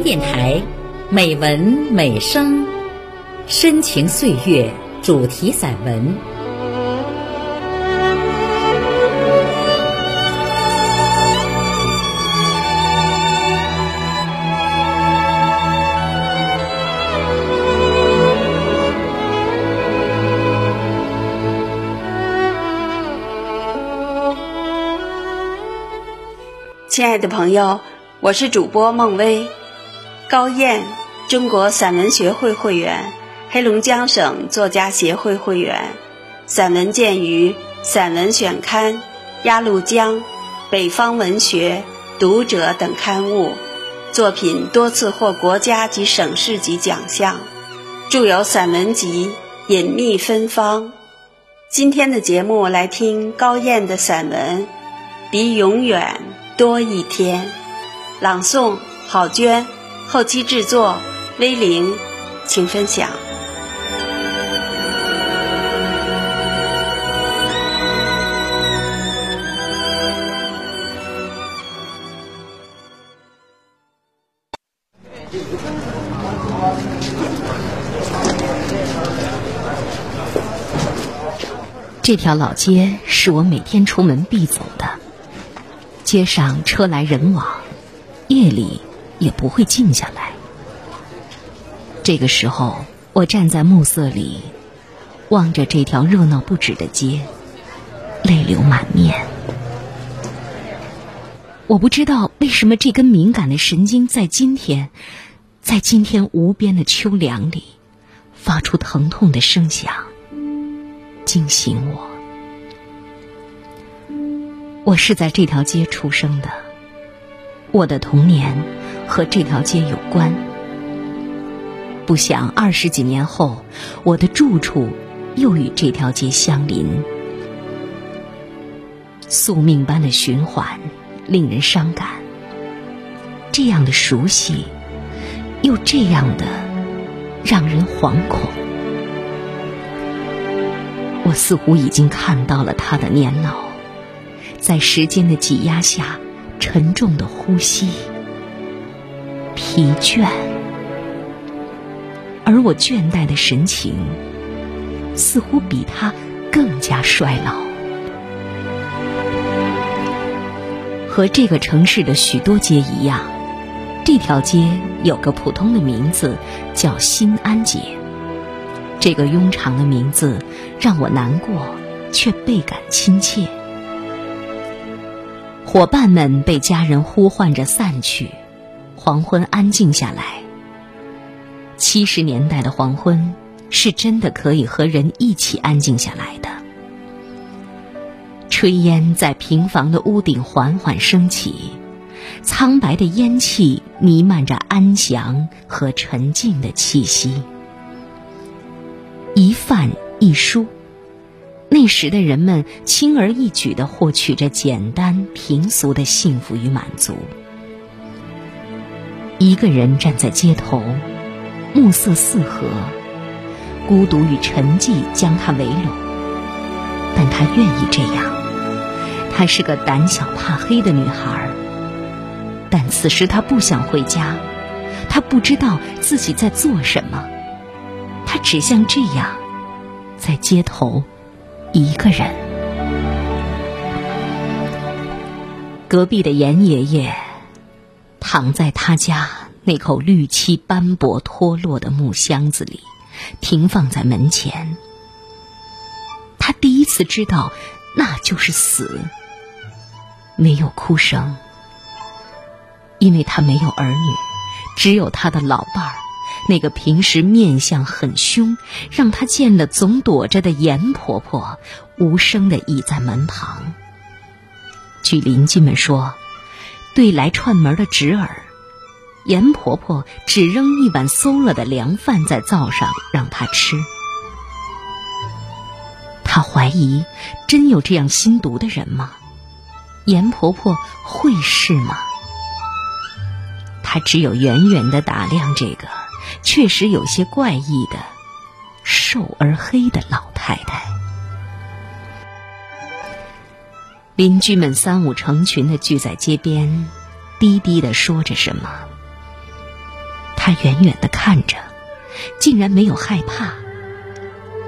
电台，美文美声，深情岁月主题散文。亲爱的朋友，我是主播孟薇，高燕，中国散文学会会员，黑龙江省作家协会会员，散文见于《散文选刊》《鸭绿江》《北方文学》《读者》等刊物，作品多次获国家及省市级奖项，著有散文集《隐秘芬芳》。今天的节目来听高燕的散文《比永远》。多一天，朗诵郝娟，后期制作威灵，请分享。这条老街是我每天出门必走的。街上车来人往，夜里也不会静下来。这个时候，我站在暮色里，望着这条热闹不止的街，泪流满面。我不知道为什么这根敏感的神经在今天，在今天无边的秋凉里，发出疼痛的声响，惊醒我。我是在这条街出生的，我的童年和这条街有关。不想二十几年后，我的住处又与这条街相邻。宿命般的循环，令人伤感。这样的熟悉，又这样的让人惶恐。我似乎已经看到了他的年老。在时间的挤压下，沉重的呼吸，疲倦，而我倦怠的神情，似乎比他更加衰老。和这个城市的许多街一样，这条街有个普通的名字，叫新安街。这个庸长的名字让我难过，却倍感亲切。伙伴们被家人呼唤着散去，黄昏安静下来。七十年代的黄昏，是真的可以和人一起安静下来的。炊烟在平房的屋顶缓缓升起，苍白的烟气弥漫着安详和沉静的气息。一饭一书。那时的人们轻而易举的获取着简单平俗的幸福与满足。一个人站在街头，暮色四合，孤独与沉寂将他围拢，但他愿意这样。她是个胆小怕黑的女孩，但此时她不想回家，她不知道自己在做什么，她只像这样，在街头。一个人，隔壁的严爷爷躺在他家那口绿漆斑驳脱落的木箱子里，停放在门前。他第一次知道，那就是死。没有哭声，因为他没有儿女，只有他的老伴儿。那个平时面相很凶，让他见了总躲着的严婆婆，无声的倚在门旁。据邻居们说，对来串门的侄儿，严婆婆只扔一碗馊了的凉饭在灶上让他吃。他怀疑，真有这样心毒的人吗？严婆婆会是吗？他只有远远的打量这个。确实有些怪异的，瘦而黑的老太太。邻居们三五成群的聚在街边，低低的说着什么。他远远的看着，竟然没有害怕。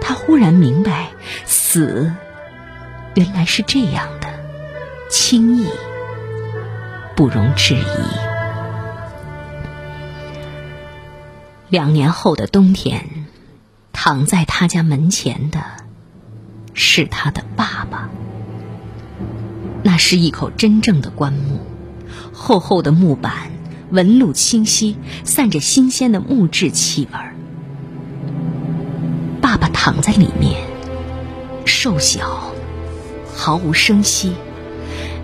他忽然明白，死原来是这样的，轻易，不容置疑。两年后的冬天，躺在他家门前的，是他的爸爸。是一口真正的棺木，厚厚的木板，纹路清晰，散着新鲜的木质气味。爸爸躺在里面，瘦小，毫无声息，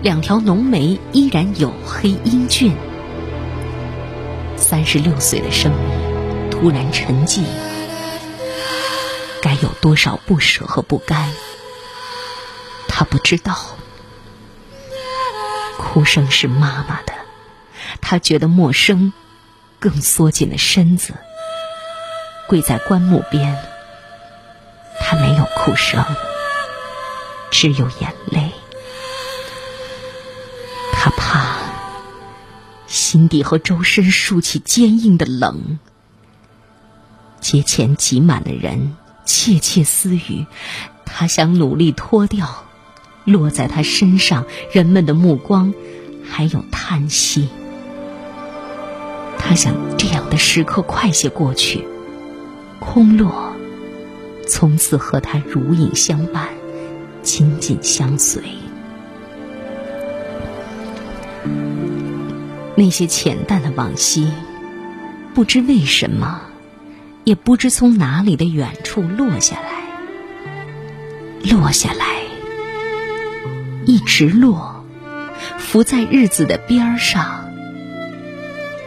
两条浓眉依然黝黑英俊。三十六岁的生命突然沉寂，该有多少不舍和不甘，他不知道。哭声是妈妈的，他觉得陌生，更缩紧了身子，跪在棺木边。他没有哭声，只有眼泪。他怕心底和周身竖起坚硬的冷。街前挤满了人，窃窃私语。他想努力脱掉落在他身上人们的目光，还有叹息。他想这样的时刻快些过去，空落。从此和他如影相伴，紧紧相随。那些浅淡的往昔，不知为什么，也不知从哪里的远处落下来，落下来，一直落，浮在日子的边儿上，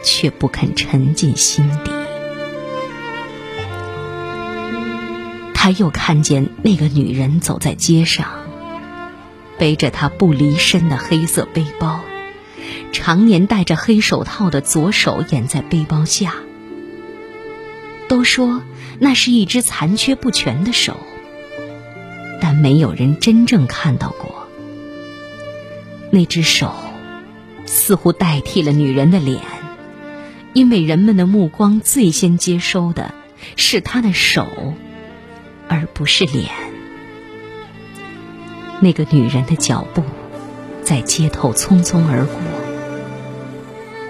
却不肯沉进心底。他又看见那个女人走在街上，背着他不离身的黑色背包，常年戴着黑手套的左手掩在背包下。都说那是一只残缺不全的手，但没有人真正看到过。那只手似乎代替了女人的脸，因为人们的目光最先接收的是她的手。而不是脸。那个女人的脚步在街头匆匆而过。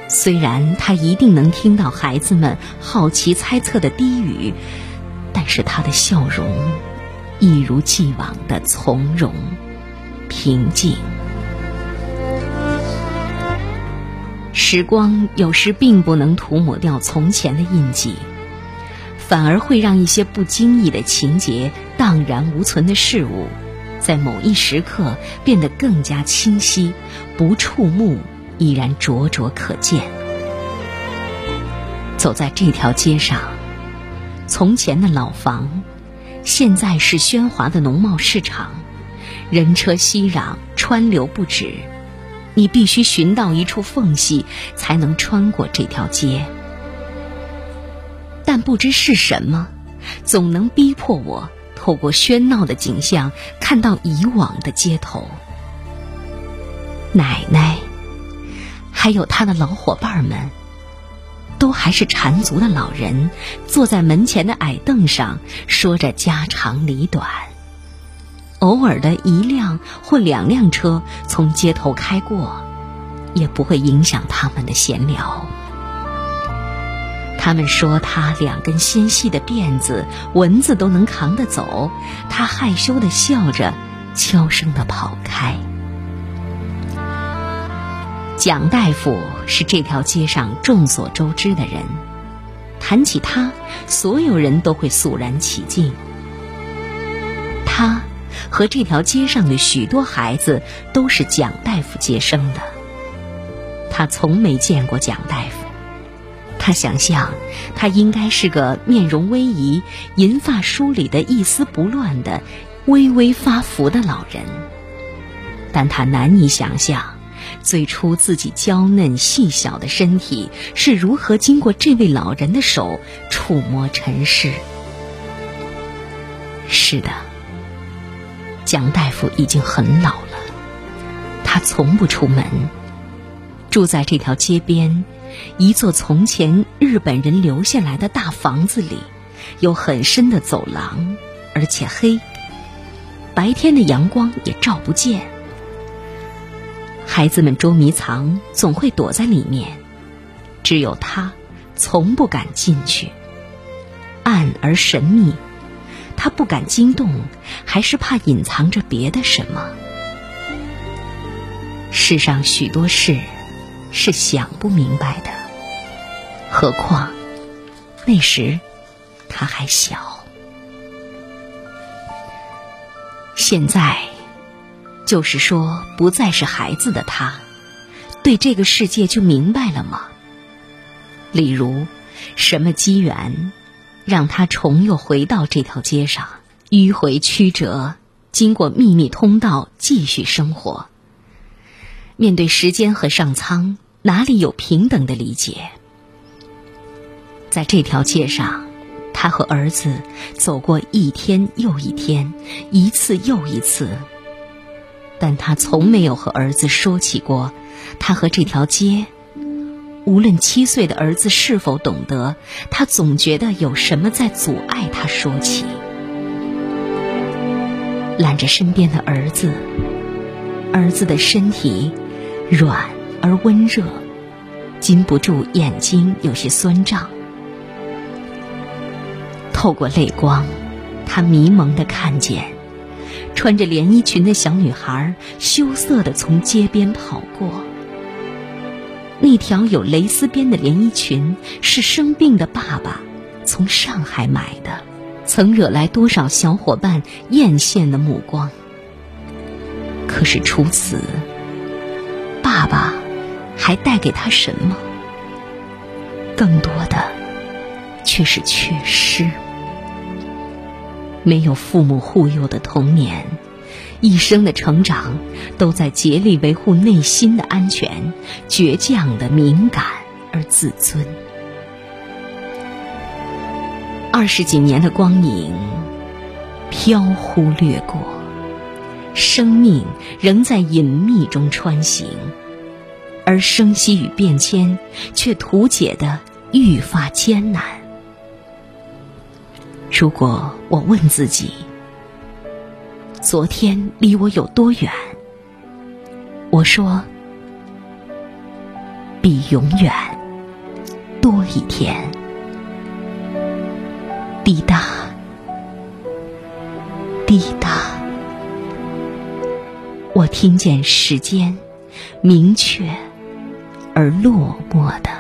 虽然她一定能听到孩子们好奇猜测的低语，但是她的笑容一如既往的从容、平静。时光有时并不能涂抹掉从前的印记。反而会让一些不经意的情节、荡然无存的事物，在某一时刻变得更加清晰，不触目依然灼灼可见。走在这条街上，从前的老房，现在是喧哗的农贸市场，人车熙攘，川流不止。你必须寻到一处缝隙，才能穿过这条街。但不知是什么，总能逼迫我透过喧闹的景象，看到以往的街头。奶奶，还有他的老伙伴们，都还是缠足的老人，坐在门前的矮凳上，说着家长里短。偶尔的一辆或两辆车从街头开过，也不会影响他们的闲聊。他们说他两根纤细的辫子，蚊子都能扛得走。他害羞的笑着，悄声的跑开。蒋大夫是这条街上众所周知的人，谈起他，所有人都会肃然起敬。他和这条街上的许多孩子都是蒋大夫接生的。他从没见过蒋大夫。他想象，他应该是个面容威仪、银发梳理的一丝不乱的、微微发福的老人，但他难以想象，最初自己娇嫩细小的身体是如何经过这位老人的手触摸尘世。是的，蒋大夫已经很老了，他从不出门，住在这条街边。一座从前日本人留下来的大房子里，有很深的走廊，而且黑，白天的阳光也照不见。孩子们捉迷藏，总会躲在里面，只有他，从不敢进去。暗而神秘，他不敢惊动，还是怕隐藏着别的什么？世上许多事是想不明白的，何况那时他还小。现在，就是说，不再是孩子的他，对这个世界就明白了吗？例如，什么机缘，让他重又回到这条街上，迂回曲折，经过秘密通道，继续生活。面对时间和上苍，哪里有平等的理解？在这条街上，他和儿子走过一天又一天，一次又一次，但他从没有和儿子说起过他和这条街。无论七岁的儿子是否懂得，他总觉得有什么在阻碍他说起。揽着身边的儿子，儿子的身体。软而温热，禁不住眼睛有些酸胀。透过泪光，他迷蒙的看见穿着连衣裙的小女孩羞涩的从街边跑过。那条有蕾丝边的连衣裙是生病的爸爸从上海买的，曾惹来多少小伙伴艳羡的目光。可是除此。爸爸还带给他什么？更多的却是缺失。没有父母护佑的童年，一生的成长都在竭力维护内心的安全，倔强的敏感而自尊。二十几年的光影飘忽掠过，生命仍在隐秘中穿行。而生息与变迁，却图解的愈发艰难。如果我问自己，昨天离我有多远？我说，比永远多一天。滴答，滴答，我听见时间明确。而落寞的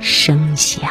声响。